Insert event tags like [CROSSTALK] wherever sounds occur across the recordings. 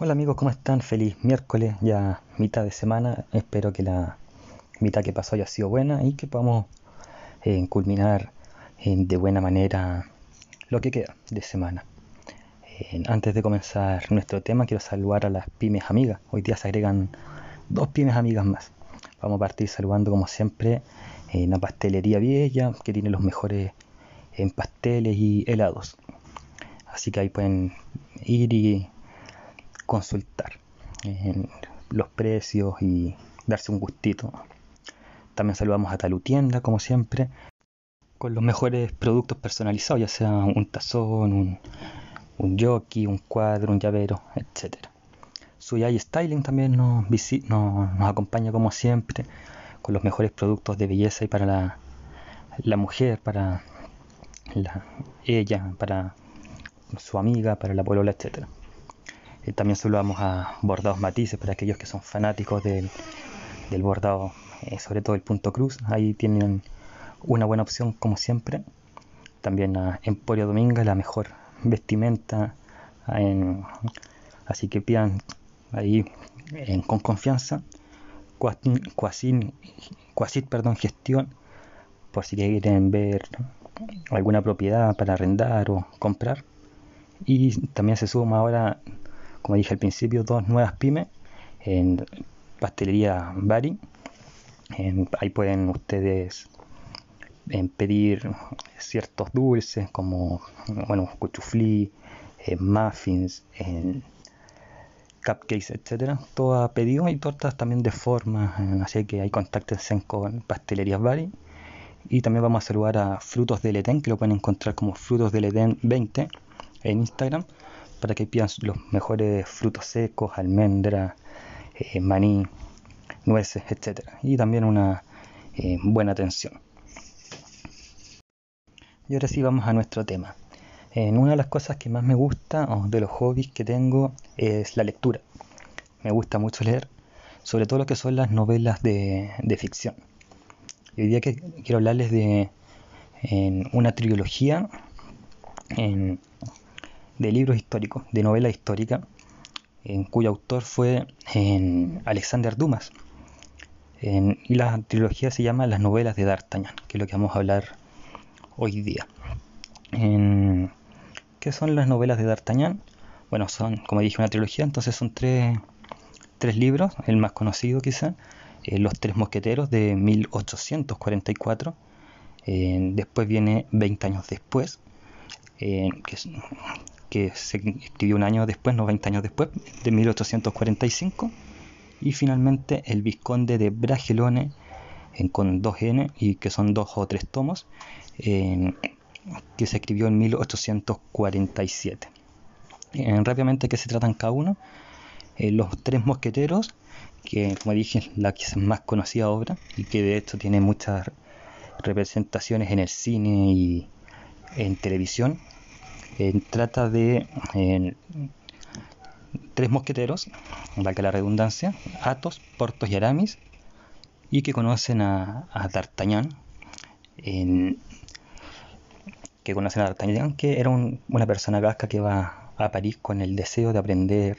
Hola amigos, ¿cómo están? Feliz miércoles, ya mitad de semana. Espero que la mitad que pasó haya sido buena y que podamos eh, culminar eh, de buena manera lo que queda de semana. Eh, antes de comenzar nuestro tema, quiero saludar a las pymes amigas. Hoy día se agregan dos pymes amigas más. Vamos a partir saludando como siempre en pastelería Vieja, que tiene los mejores en pasteles y helados. Así que ahí pueden ir y consultar en los precios y darse un gustito. También saludamos a Talutienda, como siempre, con los mejores productos personalizados, ya sea un tazón, un, un jockey, un cuadro, un llavero, etc. Suyai Styling también nos, nos, nos, acompaña como siempre con los mejores productos de belleza y para la, la mujer, para la, ella, para su amiga, para la polola, etcétera. Eh, también saludamos a Bordados Matices para aquellos que son fanáticos del, bordado, eh, sobre todo el punto cruz. Ahí tienen una buena opción como siempre. También a Emporio Dominga, la mejor vestimenta. así que pidan ahí con confianza. Quasit, perdón, gestión, por si quieren ver alguna propiedad para arrendar o comprar. Y también se suma ahora como dije al principio, dos nuevas pymes en pastelería Bari. ahí pueden ustedes pedir ciertos dulces como bueno, cuchuflí, eh, muffins, cupcakes, etcétera, todo a pedido y tortas también de forma, así que ahí contáctense con Pastelerías Bari. Y también vamos a saludar a Frutos del Edén, que lo pueden encontrar como Frutos del Edén 20 en Instagram para que pidan los mejores frutos secos, almendra, eh, maní, nueces, etc. Y también una eh, buena atención. Y ahora sí vamos a nuestro tema. En una de las cosas que más me gusta, o de los hobbies que tengo, es la lectura. Me gusta mucho leer, sobre todo lo que son las novelas de, ficción. Y hoy día que quiero hablarles de una trilogía en, de libros históricos, de novela histórica, en cuyo autor fue en Alexander Dumas. y la trilogía se llama Las novelas de D'Artagnan, que es lo que vamos a hablar hoy día. ¿Qué son las novelas de D'Artagnan? Bueno, son, como dije, una trilogía, entonces son tres, tres libros, el más conocido quizá, eh, Los Tres Mosqueteros de 1844, eh, después viene 20 años después, eh, que que se escribió un año después, 90 años después, de 1845, y finalmente El Visconde de Bragelone, en, con dos N, y que son dos o tres tomos, que se escribió en 1847. rápidamente, ¿qué se tratan cada uno? Eh, los tres mosqueteros, que como dije, la más conocida obra, y que de hecho tiene muchas representaciones en el cine y en televisión, trata de tres mosqueteros, valga la redundancia, Athos, Portos y Aramis, y que conocen a, D'Artagnan, que conocen a D'Artagnan, que era una persona vasca que va a París con el deseo de aprender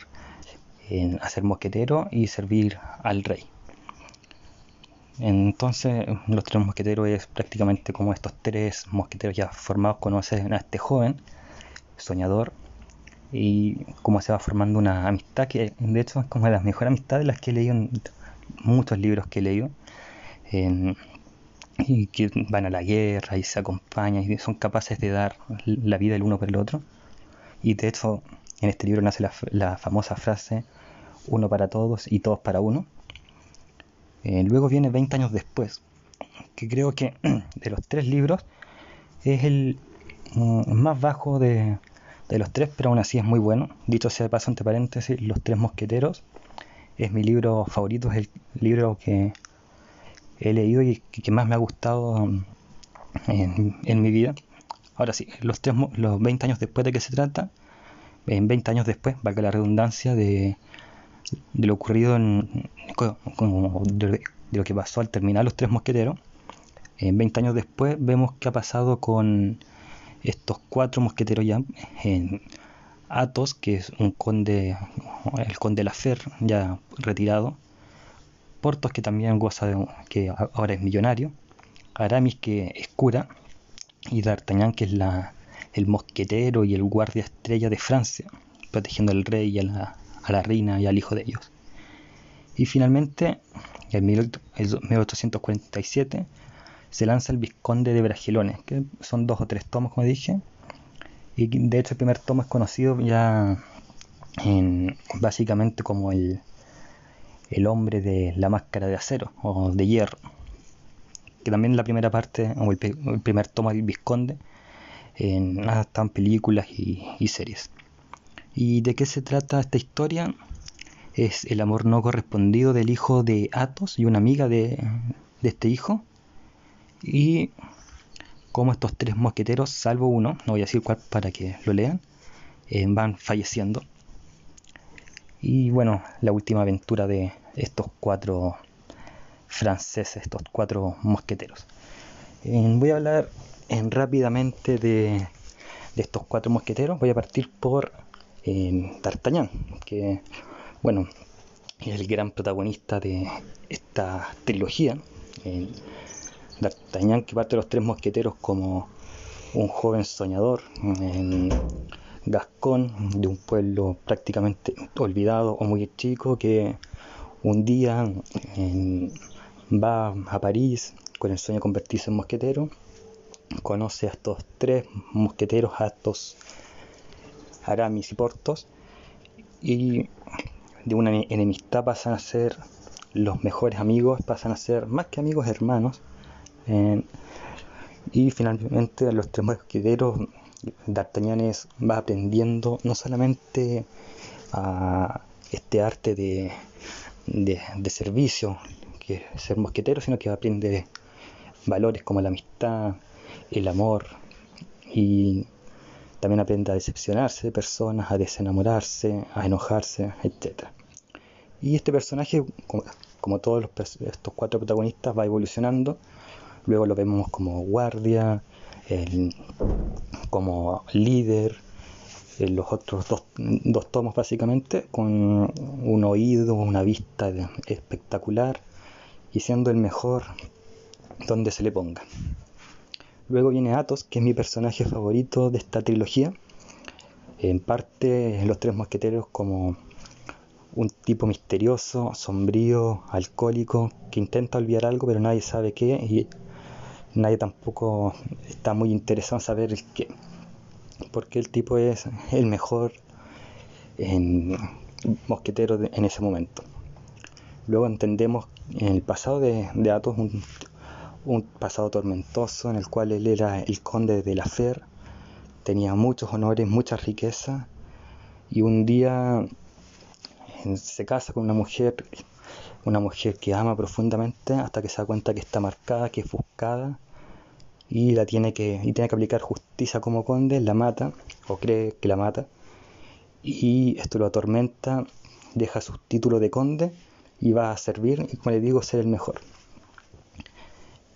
a ser mosquetero y servir al rey. Entonces, los tres mosqueteros es prácticamente como estos tres mosqueteros ya formados conocen a este joven soñador y cómo se va formando una amistad que de hecho es como de las mejores amistades las que he leído en muchos libros que he leído y que van a la guerra y se acompañan y son capaces de dar la vida el uno por el otro. Y de hecho en este libro nace la, famosa frase uno para todos y todos para uno eh, luego viene 20 años después que creo que [CLEARS THROAT] de los tres libros es el mm, más bajo de, de los tres, pero aún así es muy bueno. Dicho sea de paso, entre paréntesis, Los Tres Mosqueteros es mi libro favorito, es el libro que he leído y que más me ha gustado en, mi vida. Ahora sí, los, tres, los 20 años después de que se trata, en 20 años después, valga la redundancia, de, de lo ocurrido en, de, lo que pasó al terminar Los Tres Mosqueteros, en 20 años después vemos qué ha pasado con estos cuatro mosqueteros ya Athos, que es un conde, el conde Lafer, ya retirado, Portos, que también goza de, que ahora es millonario, Aramis, que es cura, y D'Artagnan, que es la, el mosquetero y el guardia estrella de Francia, protegiendo al rey y a la, a la reina y al hijo de ellos. Y finalmente, en 1847, se lanza el Vizconde de Bragelones, que son dos o tres tomos, como dije, y de hecho el primer tomo es conocido ya en, básicamente como el, el hombre de la máscara de acero o de hierro, que también la primera parte, o el, primer tomo del Vizconde, en, están películas y, series. ¿Y de qué se trata esta historia? Es el amor no correspondido del hijo de Athos y una amiga de, de este hijo. Y como estos tres mosqueteros, salvo uno, no voy a decir cuál para que lo lean, eh, van falleciendo. Y bueno, la última aventura de estos cuatro franceses, estos cuatro mosqueteros. Eh, voy a hablar eh, rápidamente de, estos cuatro mosqueteros. Voy a partir por D'Artagnan, que bueno, es el gran protagonista de esta trilogía. D'Artagnan que parte de los tres mosqueteros como un joven soñador en Gascón, de un pueblo prácticamente olvidado o muy chico, que un día va a París con el sueño de convertirse en mosquetero, conoce a estos tres mosqueteros, a estos Aramis y Portos, y de una enemistad pasan a ser los mejores amigos, pasan a ser más que amigos hermanos, y finalmente los tres mosqueteros, D'Artagnan va aprendiendo no solamente a este arte de, de, servicio, que es ser mosquetero, sino que aprende valores como la amistad, el amor y también aprende a decepcionarse de personas, a desenamorarse, a enojarse, etc. Y este personaje, como, todos estos cuatro protagonistas, va evolucionando Luego lo vemos como guardia, como líder, en los otros dos, dos, tomos básicamente, con un oído, una vista espectacular y siendo el mejor donde se le ponga. Luego viene Athos, que es mi personaje favorito de esta trilogía. En parte, Los Tres Mosqueteros como un tipo misterioso, sombrío, alcohólico, que intenta olvidar algo pero nadie sabe qué nadie tampoco está muy interesado en saber el qué. Porque el tipo es el mejor mosquetero en ese momento. Luego entendemos en el pasado de, de Athos un, un, pasado tormentoso en el cual él era el conde de la Fer, tenía muchos honores, mucha riqueza y un día se casa con una mujer una mujer que ama profundamente hasta que se da cuenta que está marcada, que es buscada y la tiene que y tiene que aplicar justicia como conde, la mata o cree que la mata y esto lo atormenta, deja su título de conde y va a servir y como le digo ser el mejor.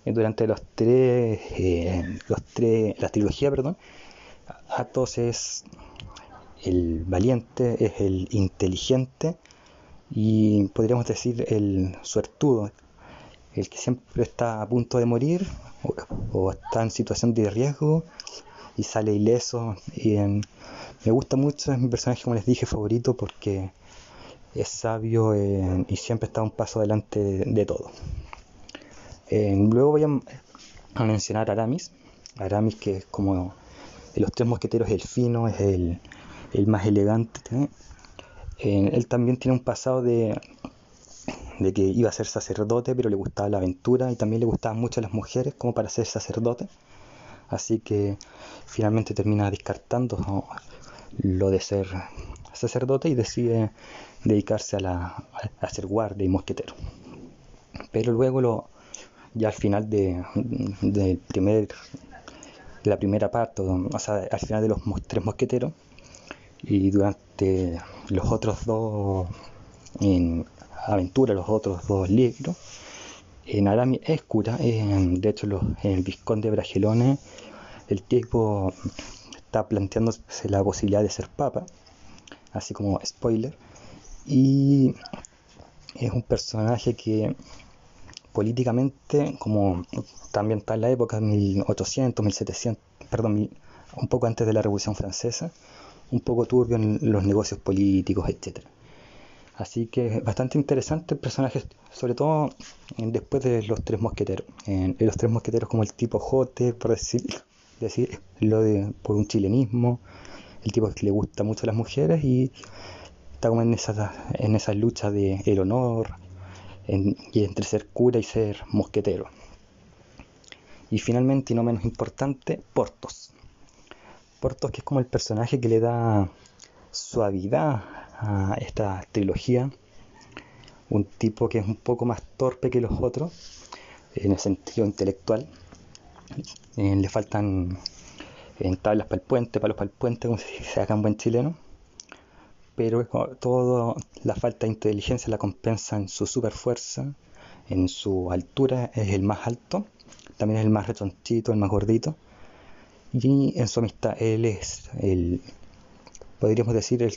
Durante los tres, eh, los tres, la trilogía, perdón, Athos es el valiente, es el inteligente y podríamos decir el suertudo, el que siempre está a punto de morir o, está en situación de riesgo y sale ileso. Y me gusta mucho, es mi personaje, como les dije, favorito porque es sabio y siempre está un paso adelante de, todo. luego voy a, mencionar a Aramis, Aramis que es como de los tres mosqueteros el fino, es el, el más elegante. Él también tiene un pasado de, de que iba a ser sacerdote, pero le gustaba la aventura y también le gustaban mucho las mujeres como para ser sacerdote. Así que finalmente termina descartando lo de ser sacerdote y decide dedicarse a, la, a ser guardia y mosquetero. Pero luego lo, ya al final de, primer, la primera parte, o sea, al final de los tres mosqueteros, y durante los otros dos en, aventura, los otros dos libros. En Aramis es cura, de hecho en el Visconde de Bragelone el tipo está planteándose la posibilidad de ser papa así como spoiler. Y es un personaje que políticamente, como también está en la época 1800, 1700, perdón, un poco antes de la Revolución Francesa, un poco turbio en los negocios políticos, etc. Así que bastante interesante el personaje, sobre todo después de los tres mosqueteros. En, los tres mosqueteros como el tipo Jote, por decir, decir lo de por un chilenismo, el tipo que le gusta mucho a las mujeres y está como en esa, en esa lucha de el honor y entre ser cura y ser mosquetero. Y finalmente, y no menos importante, Portos. Que es como el personaje que le da suavidad a esta trilogía. Un tipo que es un poco más torpe que los otros, en el sentido intelectual. Eh, le faltan en tablas para el puente, palos para el puente, como si [LAUGHS] se haga un buen chileno. Pero toda la falta de inteligencia la compensa en su super fuerza, en su altura, es el más alto, también es el más rechonchito, el más gordito. Y en su amistad, él es el, podríamos decir, el,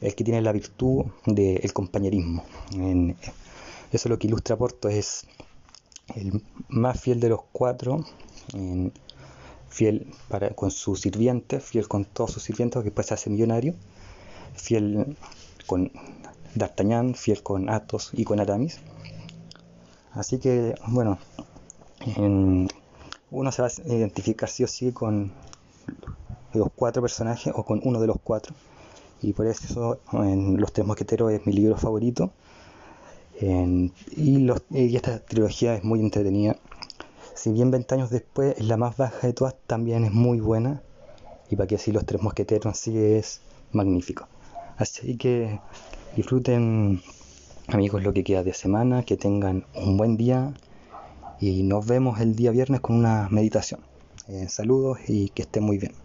el que tiene la virtud del compañerismo. eso es lo que ilustra Porto, es el más fiel de los cuatro. En, fiel para, con sus sirvientes, fiel con todos sus sirvientes, que después se hace millonario, fiel con D'Artagnan, fiel con Athos y con Aramis. Así que, bueno, uno se va a identificar sí o sí con los cuatro personajes o con uno de los cuatro. Y por eso en Los Tres Mosqueteros es mi libro favorito. y, los, esta trilogía es muy entretenida si bien 20 años después es la más baja de todas, también es muy buena. Y para que así los tres mosqueteros sí es magnífico. Así que disfruten amigos lo que queda de semana, que tengan un buen día y nos vemos el día viernes con una meditación. Eh, saludos y que estén muy bien.